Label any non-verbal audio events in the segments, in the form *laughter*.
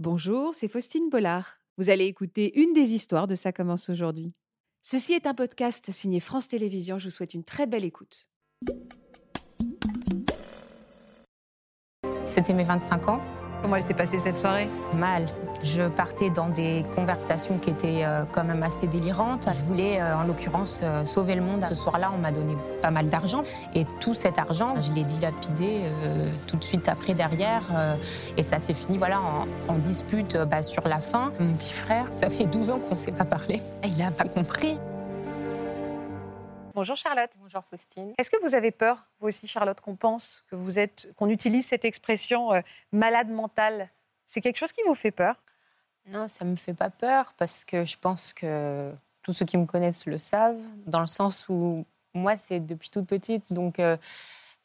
Bonjour, c'est Faustine Bollard. Vous allez écouter une des histoires de Ça commence aujourd'hui. Ceci est un podcast signé France Télévisions. Je vous souhaite une très belle écoute. C'était mes 25 ans. Comment elle s'est passée cette soirée? Mal. Je partais dans des conversations qui étaient euh, quand même assez délirantes. Je voulais, euh, en l'occurrence, euh, sauver le monde. Ce soir-là, on m'a donné pas mal d'argent. Et tout cet argent, je l'ai dilapidé tout de suite après, derrière. et ça s'est fini voilà, en, dispute bah, sur la fin. Mon petit frère, ça fait 12 ans qu'on ne s'est pas parlé. Il n'a pas compris. Bonjour Charlotte. Bonjour Faustine. Est-ce que vous avez peur, vous aussi Charlotte, qu'on pense que vous êtes, qu'on utilise cette expression euh, malade mentale? C'est quelque chose qui vous fait peur? Non, ça me fait pas peur parce que je pense que tous ceux qui me connaissent le savent, dans le sens où moi c'est depuis toute petite, donc euh,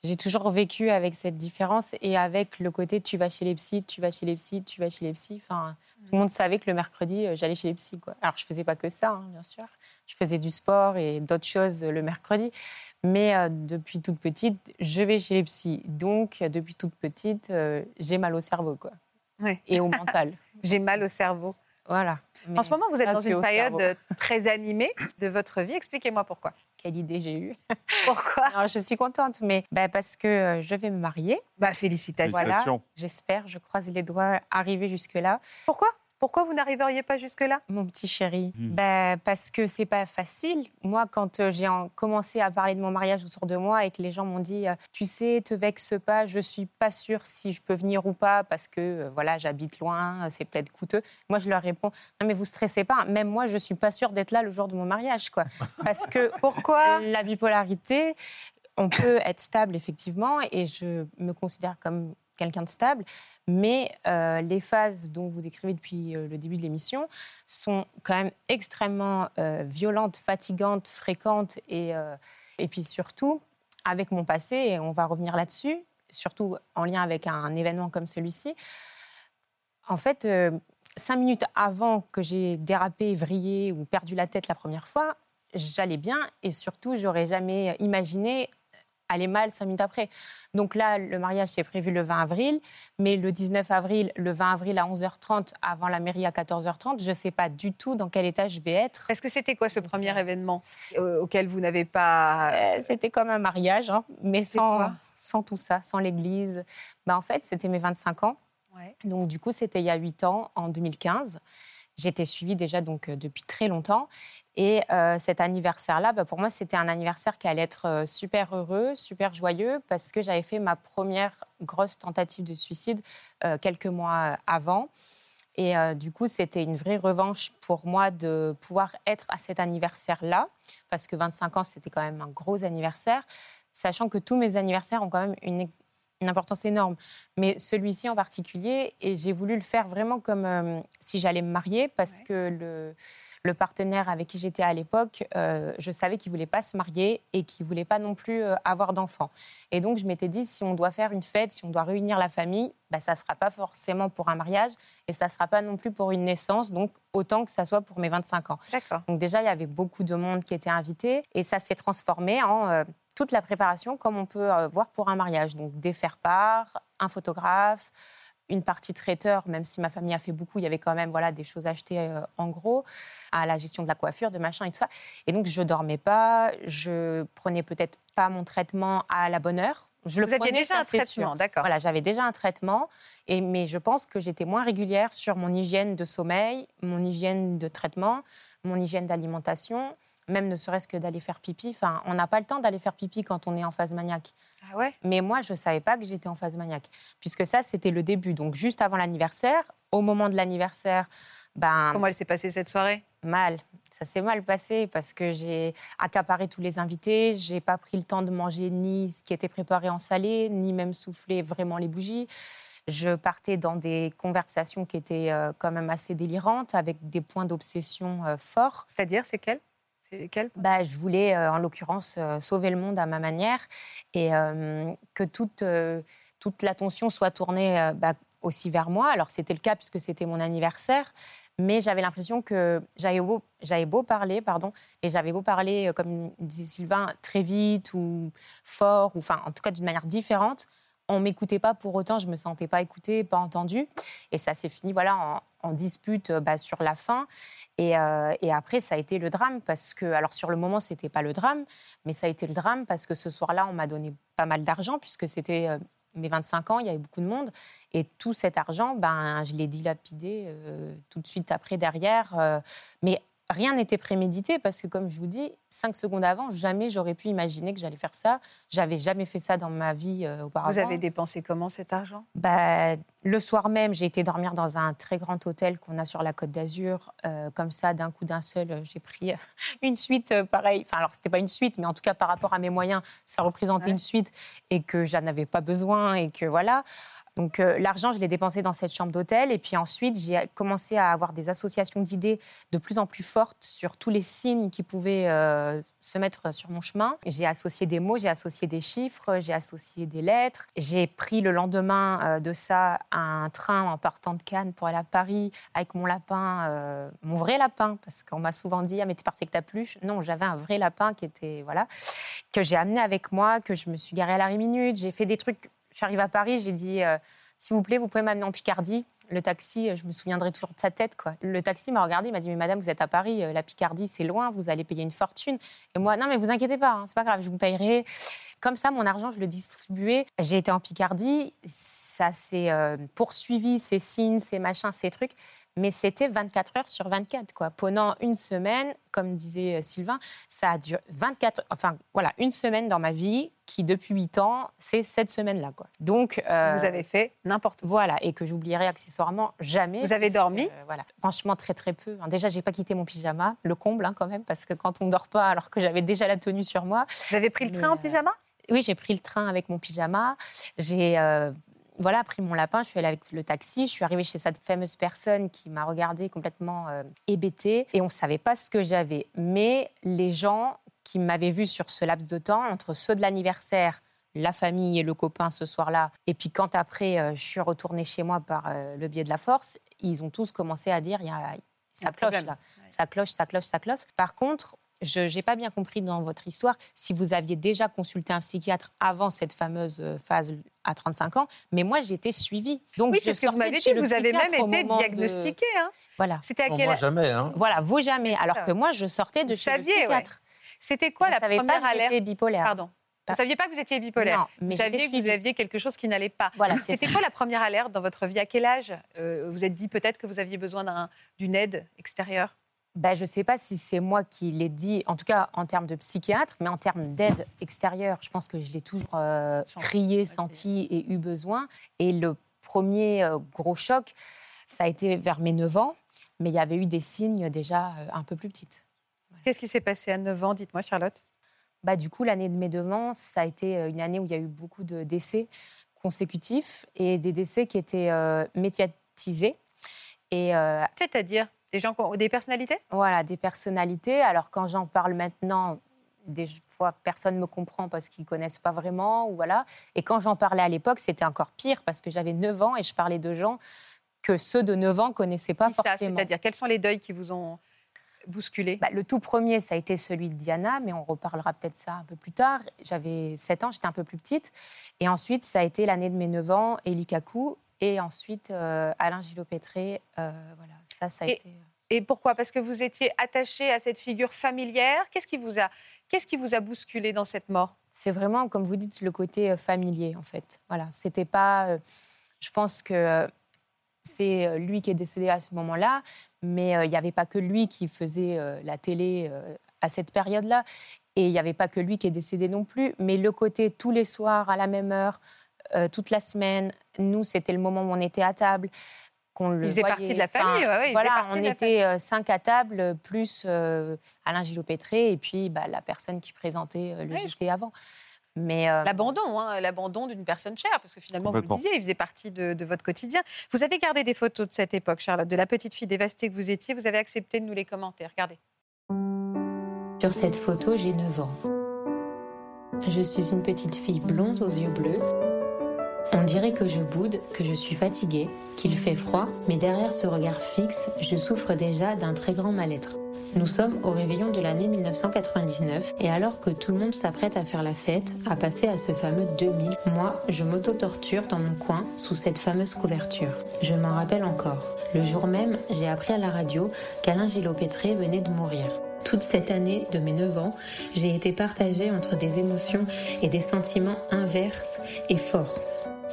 j'ai toujours vécu avec cette différence et avec le côté tu vas chez les psys, tu vas chez les psys, tu vas chez les psys. Enfin, tout le monde savait que le mercredi, euh, j'allais chez les psys. Quoi. Alors, je faisais pas que ça, hein, bien sûr. Je faisais du sport et d'autres choses le mercredi. Mais euh, depuis toute petite, je vais chez les psys. Donc, depuis toute petite, euh, j'ai mal au cerveau. Quoi. Et au mental. *laughs* j'ai mal au cerveau. Voilà. en ce moment, vous êtes dans une période très animée de votre vie. Expliquez-moi pourquoi quelle idée j'ai eue. *laughs* Pourquoi Je suis contente, mais bah, parce que euh, je vais me marier. Bah, félicitations. Voilà, J'espère, je croise les doigts, arriver jusque-là. Pourquoi? Pourquoi vous n'arriveriez pas jusque-là? Mon petit chéri, hmm. ben, parce que c'est pas facile. Moi, quand euh, j'ai commencé à parler de mon mariage autour de moi et que les gens m'ont dit euh, Tu sais, te vexe pas, je suis pas sûre si je peux venir ou pas parce que euh, voilà, j'habite loin, c'est peut-être coûteux. Moi, je leur réponds Non, mais vous stressez pas. Même moi, je suis pas sûre d'être là le jour de mon mariage. quoi. *laughs* Parce que pourquoi *laughs* La bipolarité, on peut être stable, effectivement, et je me considère comme quelqu'un de stable, mais euh, les phases dont vous décrivez depuis euh, le début de l'émission sont quand même extrêmement euh, violentes, fatigantes, fréquentes, et, et puis surtout, avec mon passé, et on va revenir là-dessus, surtout en lien avec un, événement comme celui-ci, en fait, cinq minutes avant que j'ai dérapé, vrillé ou perdu la tête la première fois, j'allais bien et surtout, j'aurais jamais imaginé aller mal cinq minutes après. Donc là, le mariage s'est prévu le 20 avril, mais le 19 avril, le 20 avril à 11h30, avant la mairie à 14h30, je ne sais pas du tout dans quel état je vais être. Est-ce que c'était quoi ce premier événement euh, auquel vous n'avez pas... Euh, c'était comme un mariage, hein, mais sans, sans tout ça, sans l'église. Ben, en fait, c'était mes 25 ans. Donc du coup, c'était il y a 8 ans, en 2015. J'étais suivie déjà donc euh, depuis très longtemps. Et euh, cet anniversaire-là, bah, pour moi, c'était un anniversaire qui allait être euh, super heureux, super joyeux, parce que j'avais fait ma première grosse tentative de suicide quelques mois avant. Et du coup, c'était une vraie revanche pour moi de pouvoir être à cet anniversaire-là, parce que 25 ans, c'était quand même un gros anniversaire, sachant que tous mes anniversaires ont quand même une une importance énorme. Mais celui-ci en particulier, et j'ai voulu le faire vraiment comme euh, si j'allais me marier, parce que le, le, partenaire avec qui j'étais à l'époque, euh, je savais qu'il ne voulait pas se marier et qu'il ne voulait pas non plus euh, avoir d'enfants. Et donc, je m'étais dit, si on doit faire une fête, si on doit réunir la famille, bah, ça ne sera pas forcément pour un mariage et ça ne sera pas non plus pour une naissance, donc autant que ça soit pour mes 25 ans. Donc déjà, il y avait beaucoup de monde qui était invité et ça s'est transformé en toute la préparation comme on peut euh, voir pour un mariage. Donc des faire-part, un photographe, une partie traiteur, même si ma famille a fait beaucoup, il y avait quand même voilà, des choses achetées euh, en gros, à la gestion de la coiffure, de machin et tout ça. Et donc je dormais pas, je prenais peut-être pas mon traitement à la bonne heure. Je Vous le aviez déjà un traitement, d'accord. Voilà, j'avais déjà un traitement, et, mais je pense que j'étais moins régulière sur mon hygiène de sommeil, mon hygiène de traitement, mon hygiène d'alimentation même ne serait-ce que d'aller faire pipi. Enfin, on n'a pas le temps d'aller faire pipi quand on est en phase maniaque. Ah ouais? Mais moi, je ne savais pas que j'étais en phase maniaque, puisque ça, c'était le début. Donc, juste avant l'anniversaire, au moment de l'anniversaire, ben... Comment elle s'est passée cette soirée? Mal. Ça s'est mal passé parce que j'ai accaparé tous les invités, j'ai pas pris le temps de manger ni ce qui était préparé en salé, ni même souffler vraiment les bougies. Je partais dans des conversations qui étaient euh, quand même assez délirantes, avec des points d'obsession euh, forts. C'est-à-dire, c'est quels bah, Je voulais, euh, en l'occurrence, euh, sauver le monde à ma manière et euh, que toute, toute l'attention soit tournée bah, aussi vers moi. Alors, c'était le cas puisque c'était mon anniversaire, mais j'avais l'impression que j'avais beau, j'avais beau parler, pardon, et j'avais beau parler, comme disait Sylvain, très vite ou fort, ou enfin, en tout cas d'une manière différente, on m'écoutait pas pour autant, je me sentais pas écoutée, pas entendue. Et ça s'est fini voilà, en, dispute bah, sur la fin. Et, et, après, ça a été le drame parce que, alors sur le moment, c'était pas le drame, mais ça a été le drame parce que ce soir-là, on m'a donné pas mal d'argent puisque c'était mes 25 ans, il y avait beaucoup de monde. Et tout cet argent, ben, je l'ai dilapidé euh, tout de suite après, derrière. Euh, mais rien n'était prémédité parce que, comme je vous dis, cinq secondes avant, jamais j'aurais pu imaginer que j'allais faire ça. J'avais jamais fait ça dans ma vie euh, auparavant. Vous avez dépensé comment cet argent? Bah, Le soir même, j'ai été dormir dans un très grand hôtel qu'on a sur la Côte d'Azur. Euh, comme ça, d'un coup d'un seul, euh, j'ai pris *laughs* une suite pareille. Enfin, alors, c'était pas une suite, mais en tout cas, par rapport à mes moyens, ça représentait une suite et que j'en avais pas besoin et que voilà. Donc euh, l'argent, je l'ai dépensé dans cette chambre d'hôtel. Et puis ensuite, j'ai commencé à avoir des associations d'idées de plus en plus fortes sur tous les signes qui pouvaient euh, se mettre sur mon chemin. J'ai associé des mots, j'ai associé des chiffres, j'ai associé des lettres. J'ai pris le lendemain euh, de ça un train en partant de Cannes pour aller à Paris avec mon lapin, mon vrai lapin, parce qu'on m'a souvent dit ah mais t'es parti avec ta peluche. Non, j'avais un vrai lapin qui était voilà que j'ai amené avec moi, que je me suis garée à l'arrêt minute. J'ai fait des trucs je suis arrivée à Paris, j'ai dit euh, s'il vous plaît, vous pouvez m'amener en Picardie. Le taxi, euh, je me souviendrai toujours de sa tête. Quoi. Le taxi m'a regardé, m'a dit Mais madame, vous êtes à Paris, euh, la Picardie, c'est loin, vous allez payer une fortune. Et moi, non, mais vous inquiétez pas, hein, c'est pas grave, je vous payerai. Comme ça, mon argent, je le distribuais. J'ai été en Picardie, ça s'est poursuivi, ces signes, ces machins, ces trucs mais c'était 24 heures sur 24. Quoi. Pendant une semaine, comme disait euh, Sylvain, ça a duré 24, enfin voilà, une semaine dans ma vie qui, depuis 8 ans, c'est cette semaine-là. Quoi. Donc, euh, vous avez fait n'importe quoi. Voilà, et que j'oublierai accessoirement jamais. Vous avez dormi euh, Voilà, franchement, très très peu. Déjà, j'ai pas quitté mon pyjama, le comble hein, quand même, parce que quand on ne dort pas, alors que j'avais déjà la tenue sur moi. Vous avez pris le train en pyjama? oui, j'ai pris le train avec mon pyjama. J'ai voilà, pris mon lapin, je suis allée avec le taxi, je suis arrivée chez cette fameuse personne qui m'a regardée complètement euh, hébétée et on ne savait pas ce que j'avais. Mais les gens qui m'avaient vue sur ce laps de temps, entre ceux de l'anniversaire, la famille et le copain ce soir-là, et puis quand après euh, je suis retournée chez moi par euh, le biais de la force, ils ont tous commencé à dire il y a, ça cloche là, ça cloche, ça cloche, ça cloche. Par contre, je n'ai pas bien compris dans votre histoire si vous aviez déjà consulté un psychiatre avant cette fameuse euh, phase à 35 ans, mais moi j'ai été suivie. Donc oui, c'est ce que vous m'avez dit, vous avez même été diagnostiqué. Hein. Voilà. C'était à quel... Moi jamais. Hein. Voilà, vous jamais. Alors que moi je sortais de chez le psychiatre. C'était quoi la première alerte bipolaire. Pardon. Vous ne saviez pas que vous étiez bipolaire non, mais Vous saviez que vous aviez quelque chose qui n'allait pas. Voilà, C'était quoi la première alerte dans votre vie? À quel âge? Euh, vous êtes dit peut-être que vous aviez besoin d'une aide extérieure? Ben, je ne sais pas si c'est moi qui l'ai dit, en tout cas en termes de psychiatre, mais en termes d'aide extérieure, je pense que je l'ai toujours euh, crié, senti et eu besoin. Et le premier euh, gros choc, ça a été vers mes 9 ans, mais il y avait eu des signes déjà euh, un peu plus petites. Qu'est-ce qui s'est passé à 9 ans, dites-moi Charlotte? Bah, Du coup, l'année de mes 9 ans, ça a été une année où il y a eu beaucoup de décès consécutifs et des décès qui étaient médiatisés. C'est-à-dire des gens, des personnalités? Voilà, des personnalités. Alors quand j'en parle maintenant, des fois personne ne me comprend parce qu'ils ne connaissent pas vraiment. Ou voilà. Et quand j'en parlais à l'époque, c'était encore pire parce que j'avais 9 ans et je parlais de gens que ceux de 9 ans ne connaissaient pas forcément. C'est-à-dire, quels sont les deuils qui vous ont bousculé? Bah, Le tout premier, ça a été celui de Diana, mais on reparlera peut-être ça un peu plus tard. J'avais 7 ans, j'étais un peu plus petite. Et ensuite, ça a été l'année de mes 9 ans, Eli Kakou. Et ensuite, euh, Alain Gillot-Pétré. Euh, voilà, ça, ça a été. Euh, et pourquoi? Parce que vous étiez attaché à cette figure familière. Qu'est-ce qui vous a, qu'est-ce qui vous a bousculé dans cette mort? C'est vraiment, comme vous dites, le côté familier, en fait. Voilà, c'était pas. Je pense que c'est lui qui est décédé à ce moment-là, mais il n'y avait pas que lui qui faisait la télé à cette période-là. Et il n'y avait pas que lui qui est décédé non plus, mais le côté tous les soirs à la même heure, toute la semaine, nous, c'était le moment où on était à table qu'on le il faisait partie de la famille. voilà, on était euh, cinq à table, plus euh, Alain Gillot-Pétré et puis bah, la personne qui présentait euh, le JT avant. Mais l'abandon, hein, l'abandon d'une personne chère, parce que finalement, vous le disiez, il faisait partie de, de, votre quotidien. Vous avez gardé des photos de cette époque, Charlotte, de la petite fille dévastée que vous étiez. Vous avez accepté de nous les commenter. Regardez. Sur cette photo, j'ai 9 ans. Je suis une petite fille blonde aux yeux bleus on dirait que je boude, que je suis fatiguée, qu'il fait froid, mais derrière ce regard fixe, je souffre déjà d'un très grand mal-être. Nous sommes au réveillon de l'année 1999 et alors que tout le monde s'apprête à faire la fête, à passer à ce fameux 2000, moi, je m'auto-torture dans mon coin sous cette fameuse couverture. Je m'en rappelle encore. Le jour même, j'ai appris à la radio qu'Alain Gillot-Pétré venait de mourir. Toute cette année de mes 9 ans, j'ai été partagée entre des émotions et des sentiments inverses et forts.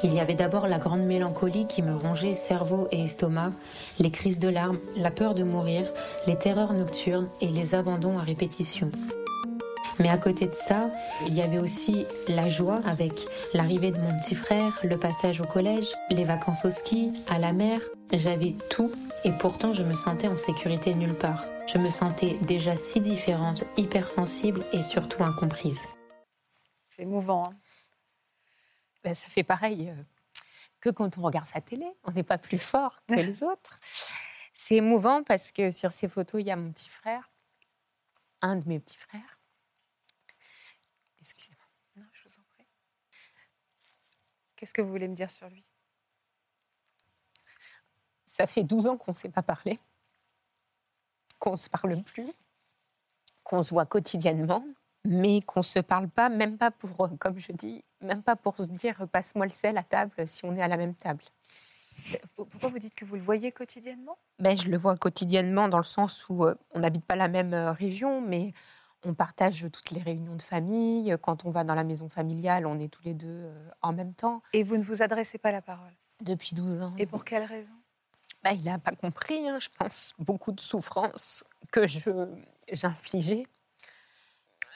Il y avait d'abord la grande mélancolie qui me rongeait cerveau et estomac, les crises de larmes, la peur de mourir, les terreurs nocturnes et les abandons à répétition. Mais à côté de ça, il y avait aussi la joie avec l'arrivée de mon petit frère, le passage au collège, les vacances au ski, à la mer. J'avais tout et pourtant je me sentais en sécurité nulle part. Je me sentais déjà si différente, hypersensible et surtout incomprise. C'est émouvant. Hein ben, ça fait pareil euh, que quand on regarde sa télé. On n'est pas plus fort que les *laughs* autres. C'est émouvant parce que sur ces photos, il y a mon petit frère, un de mes petits frères. Excusez-moi. Non, je vous en prie. Qu'est-ce que vous voulez me dire sur lui? Ça fait 12 ans qu'on ne s'est pas parlé, qu'on ne se parle plus, qu'on se voit quotidiennement, mais qu'on ne se parle pas, même pas pour, comme je dis, même pas pour se dire passe-moi le sel à table si on est à la même table. Pourquoi vous dites que vous le voyez quotidiennement? Ben, Je le vois quotidiennement dans le sens où euh, on n'habite pas la même euh, région, mais on partage toutes les réunions de famille. Quand on va dans la maison familiale, on est tous les deux en même temps. Et vous ne vous adressez pas la parole? Depuis 12 ans. Et pour quelle raison? Ben, Il n'a pas compris, hein, je pense, beaucoup de souffrances que j'infligeais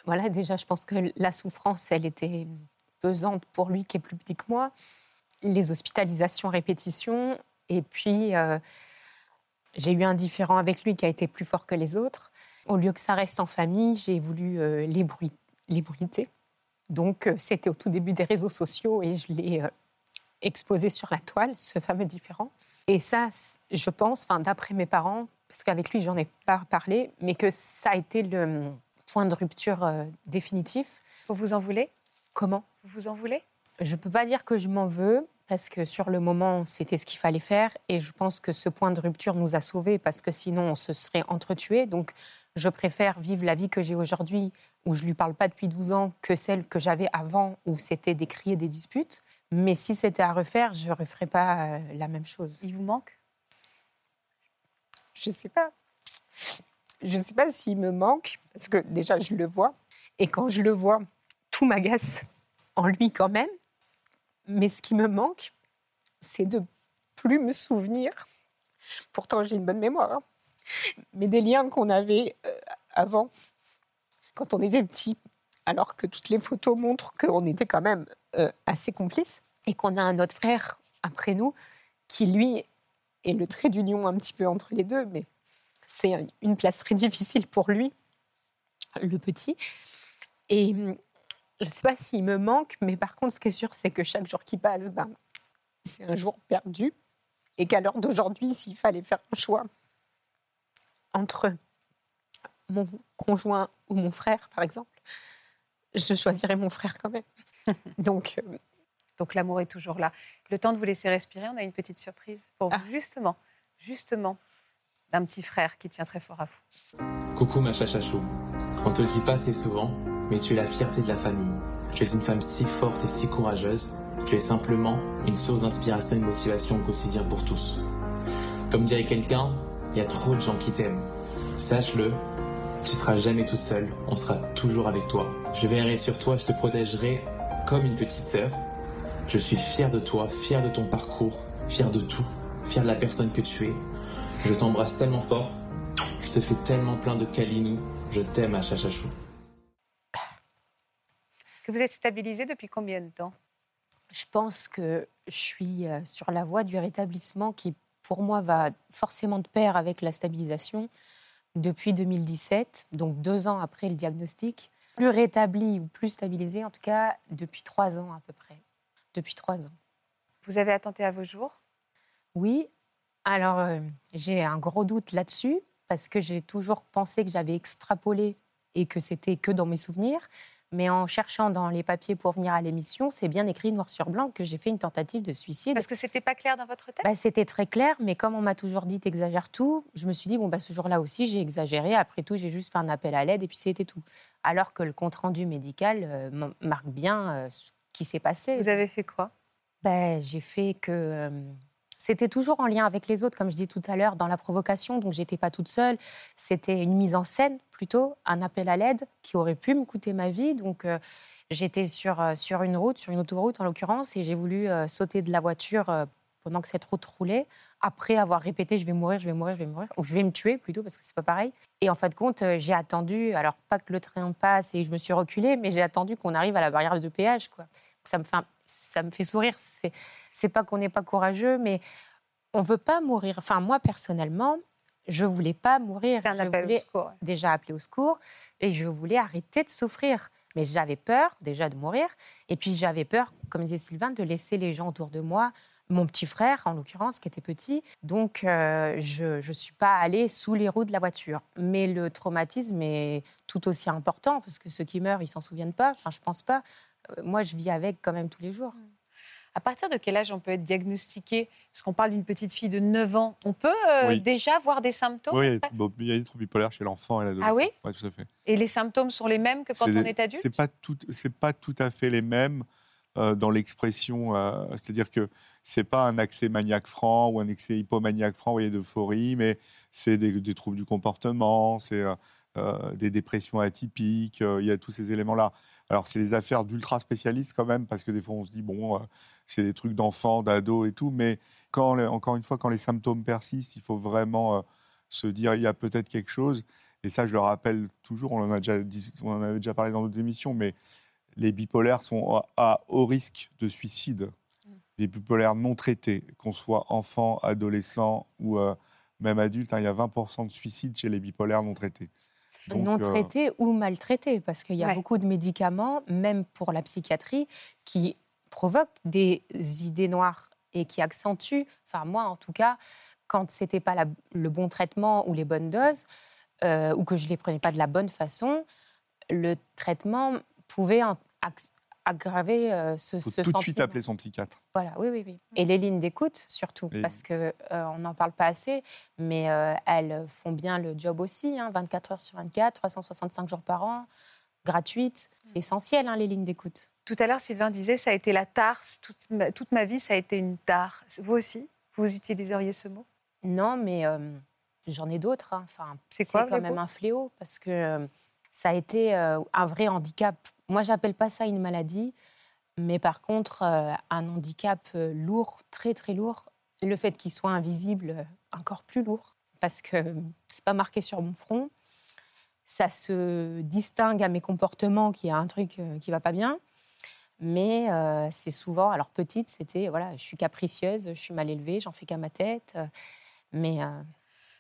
voilà, déjà, je pense que la souffrance, elle était pesante pour lui qui est plus petit que moi. Les hospitalisations répétition. Et puis, euh, j'ai eu un différent avec lui qui a été plus fort que les autres. Au lieu que ça reste en famille, j'ai voulu euh, l'ébruiter. Donc, euh, c'était au tout début des réseaux sociaux et je l'ai exposé sur la toile, ce fameux différent. Et ça, je pense, d'après mes parents, parce qu'avec lui, j'en ai pas parlé, mais que ça a été le, point de rupture euh, définitif. Vous vous en voulez? Comment? Vous vous en voulez? Je ne peux pas dire que je m'en veux, parce que sur le moment, c'était ce qu'il fallait faire. Et je pense que ce point de rupture nous a sauvés, parce que sinon, on se serait entretués. Donc, je préfère vivre la vie que j'ai aujourd'hui, où je ne lui parle pas depuis 12 ans, que celle que j'avais avant, où c'était des cris et des disputes. Mais si c'était à refaire, je ne referais pas euh, la même chose. Il vous manque? Je ne sais pas je ne sais pas s'il me manque, parce que déjà, je le vois. Et quand je le vois, tout m'agace en lui quand même. Mais ce qui me manque, c'est de plus me souvenir. Pourtant, j'ai une bonne mémoire. Hein. Mais des liens qu'on avait euh, avant, quand on était petit, alors que toutes les photos montrent qu'on était quand même euh, assez complices, et qu'on a un autre frère après nous, qui lui est le trait d'union un petit peu entre les deux, mais c'est une place très difficile pour lui, le petit. Et je ne sais pas s'il me manque, mais par contre, ce qui est sûr, c'est que chaque jour qui passe, ben, c'est un jour perdu. Et qu'à l'heure d'aujourd'hui, s'il fallait faire un choix entre mon conjoint ou mon frère, par exemple, je choisirais mon frère quand même. *laughs* Donc, euh, Donc l'amour est toujours là. Le temps de vous laisser respirer, on a une petite surprise pour vous, ah. justement, justement, d'un petit frère qui tient très fort à vous. Coucou ma chachachou. On te le dit pas assez souvent, mais tu es la fierté de la famille. Tu es une femme si forte et si courageuse. Tu es simplement une source d'inspiration et de motivation au quotidien pour tous. Comme dirait quelqu'un, il y a trop de gens qui t'aiment. Sache-le, tu seras jamais toute seule, on sera toujours avec toi. Je veillerai sur toi, je te protégerai comme une petite sœur. Je suis fier de toi, fier de ton parcours, fier de tout, fier de la personne que tu es. Je t'embrasse tellement fort. Je te fais tellement plein de câlinous. Je t'aime à Chachachou. Est-ce que vous êtes stabilisée depuis combien de temps? Je pense que je suis euh, sur la voie du rétablissement qui, pour moi, va forcément de pair avec la stabilisation depuis 2017, donc deux ans après le diagnostic. Plus rétabli ou plus stabilisé, en tout cas, depuis trois ans à peu près. Depuis trois ans. Vous avez attenté à vos jours? Oui, alors, euh, j'ai un gros doute là-dessus, parce que j'ai toujours pensé que j'avais extrapolé et que c'était que dans mes souvenirs. Mais en cherchant dans les papiers pour venir à l'émission, c'est bien écrit noir sur blanc que j'ai fait une tentative de suicide. Parce que c'était pas clair dans votre tête? Bah, C'était très clair, mais comme on m'a toujours dit t'exagères tout, je me suis dit, bon, bah, ce jour-là aussi, j'ai exagéré. Après tout, j'ai juste fait un appel à l'aide et puis c'était tout. Alors que le compte-rendu médical euh, marque bien euh, ce qui s'est passé. Vous avez fait quoi? Bah, J'ai fait que. Euh, c'était toujours en lien avec les autres, comme je dis tout à l'heure, dans la provocation. Donc, j'étais pas toute seule. C'était une mise en scène, plutôt, un appel à l'aide qui aurait pu me coûter ma vie. Donc, euh, j'étais sur, euh, sur une route, sur une autoroute en l'occurrence, et j'ai voulu euh, sauter de la voiture pendant que cette route roulait, après avoir répété je vais mourir, je vais mourir, je vais mourir, ou je vais me tuer plutôt, parce que c'est pas pareil. Et en fin de compte, j'ai attendu, alors pas que le train passe et je me suis reculée, mais j'ai attendu qu'on arrive à la barrière de péage. Quoi. Ça me fait, ça me fait sourire. C'est c'est pas qu'on n'est pas courageux, mais on veut pas mourir. Enfin, moi, personnellement, je voulais pas mourir. je voulais secours, déjà appeler au secours et je voulais arrêter de souffrir. Mais j'avais peur déjà de mourir. Et puis j'avais peur, comme disait Sylvain, de laisser les gens autour de moi, mon petit frère en l'occurrence, qui était petit. Donc euh, je ne suis pas allée sous les roues de la voiture. Mais le traumatisme est tout aussi important parce que ceux qui meurent, ils s'en souviennent pas. Enfin, je pense pas. Moi, je vis avec quand même tous les jours. Mm. À partir de quel âge on peut être diagnostiqué? Parce qu'on parle d'une petite fille de 9 ans. On peut euh, déjà voir des symptômes Oui, il y a des troubles bipolaires chez l'enfant et l'adolescent. Ah oui? Tout à fait. Et les symptômes sont les mêmes que quand on est adulte? C'est pas tout, c'est pas tout à fait les mêmes euh, dans l'expression. Euh, c'est-à-dire que c'est pas un accès maniaque franc ou un accès hypomaniaque franc, vous voyez, d'euphorie, mais c'est des, des, troubles du comportement, c'est des dépressions atypiques. Il y a tous ces éléments-là. Alors, c'est des affaires d'ultra spécialistes quand même, parce que des fois, on se dit, bon, c'est des trucs d'enfants, d'ados et tout. Mais quand, encore une fois, quand les symptômes persistent, il faut vraiment euh, se dire il y a peut-être quelque chose. Et ça, je le rappelle toujours, on en, a déjà on en avait déjà parlé dans d'autres émissions, mais les bipolaires sont à, haut risque de suicide. Mm. Les bipolaires non traités, qu'on soit enfant, adolescent ou euh, même adulte, hein, il y a 20% de suicides chez les bipolaires non traités. Non euh, traités ou maltraités, parce qu'il y a beaucoup de médicaments, même pour la psychiatrie, qui provoque des idées noires et qui accentue, enfin moi en tout cas, quand c'était pas le bon traitement ou les bonnes doses, euh, ou que je les prenais pas de la bonne façon, le traitement pouvait aggraver euh, ce, Faut tout de suite appeler son psychiatre. Voilà, oui, oui, oui. Et les lignes d'écoute surtout, parce que euh, on n'en parle pas assez, mais elles font bien le job aussi, 24 hein, heures sur 24, 365 jours par an, gratuites. C'est essentiel, hein, les lignes d'écoute. Tout à l'heure, Sylvain disait, ça a été la tare, toute ma, toute ma vie, ça a été une tare. Vous aussi, vous utiliseriez ce mot? Non, mais euh, j'en ai d'autres. Hein. Enfin, c'est quand même un fléau, parce que euh, ça a été euh, un vrai handicap. Moi, j'appelle pas ça une maladie, mais par contre, un handicap lourd, très très lourd. Le fait qu'il soit invisible, encore plus lourd, parce que c'est pas marqué sur mon front. Ça se distingue à mes comportements qu'il y a un truc qui va pas bien. Mais euh, c'est souvent, alors petite, c'était, voilà, je suis capricieuse, je suis mal élevée, j'en fais qu'à ma tête. Euh, mais, euh,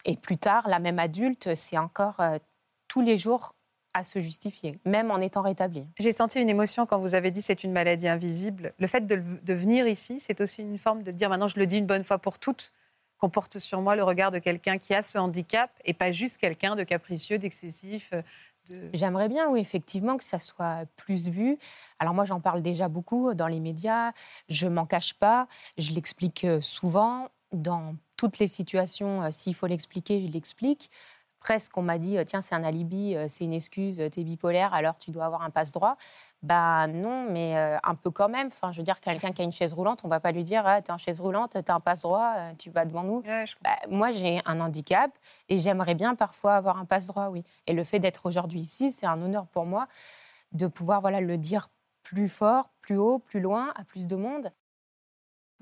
et plus tard, la même adulte, c'est encore tous les jours à se justifier, même en étant rétablie. J'ai senti une émotion quand vous avez dit c'est une maladie invisible. Le fait de, de venir ici, c'est aussi une forme de dire maintenant je le dis une bonne fois pour toutes, qu'on porte sur moi le regard de quelqu'un qui a ce handicap et pas juste quelqu'un de capricieux, d'excessif, J'aimerais bien, oui, effectivement, que ça soit plus vu. Alors moi, j'en parle déjà beaucoup dans les médias. Je m'en cache pas. Je l'explique euh, souvent dans toutes les situations. Euh, s'il faut l'expliquer, je l'explique presque on m'a dit tiens c'est un alibi, euh, c'est une excuse, tu es bipolaire, alors tu dois avoir un passe droit. Bah non, mais euh, un peu quand même. Enfin, je veux dire, quelqu'un qui a une chaise roulante, on va pas lui dire ah, tu es en chaise roulante, tu as un passe droit, euh, tu vas devant nous. Bah, moi, j'ai un handicap et j'aimerais bien parfois avoir un passe droit, oui. Et le fait d'être aujourd'hui ici, c'est un honneur pour moi de pouvoir voilà le dire plus fort, plus haut, plus loin, à plus de monde.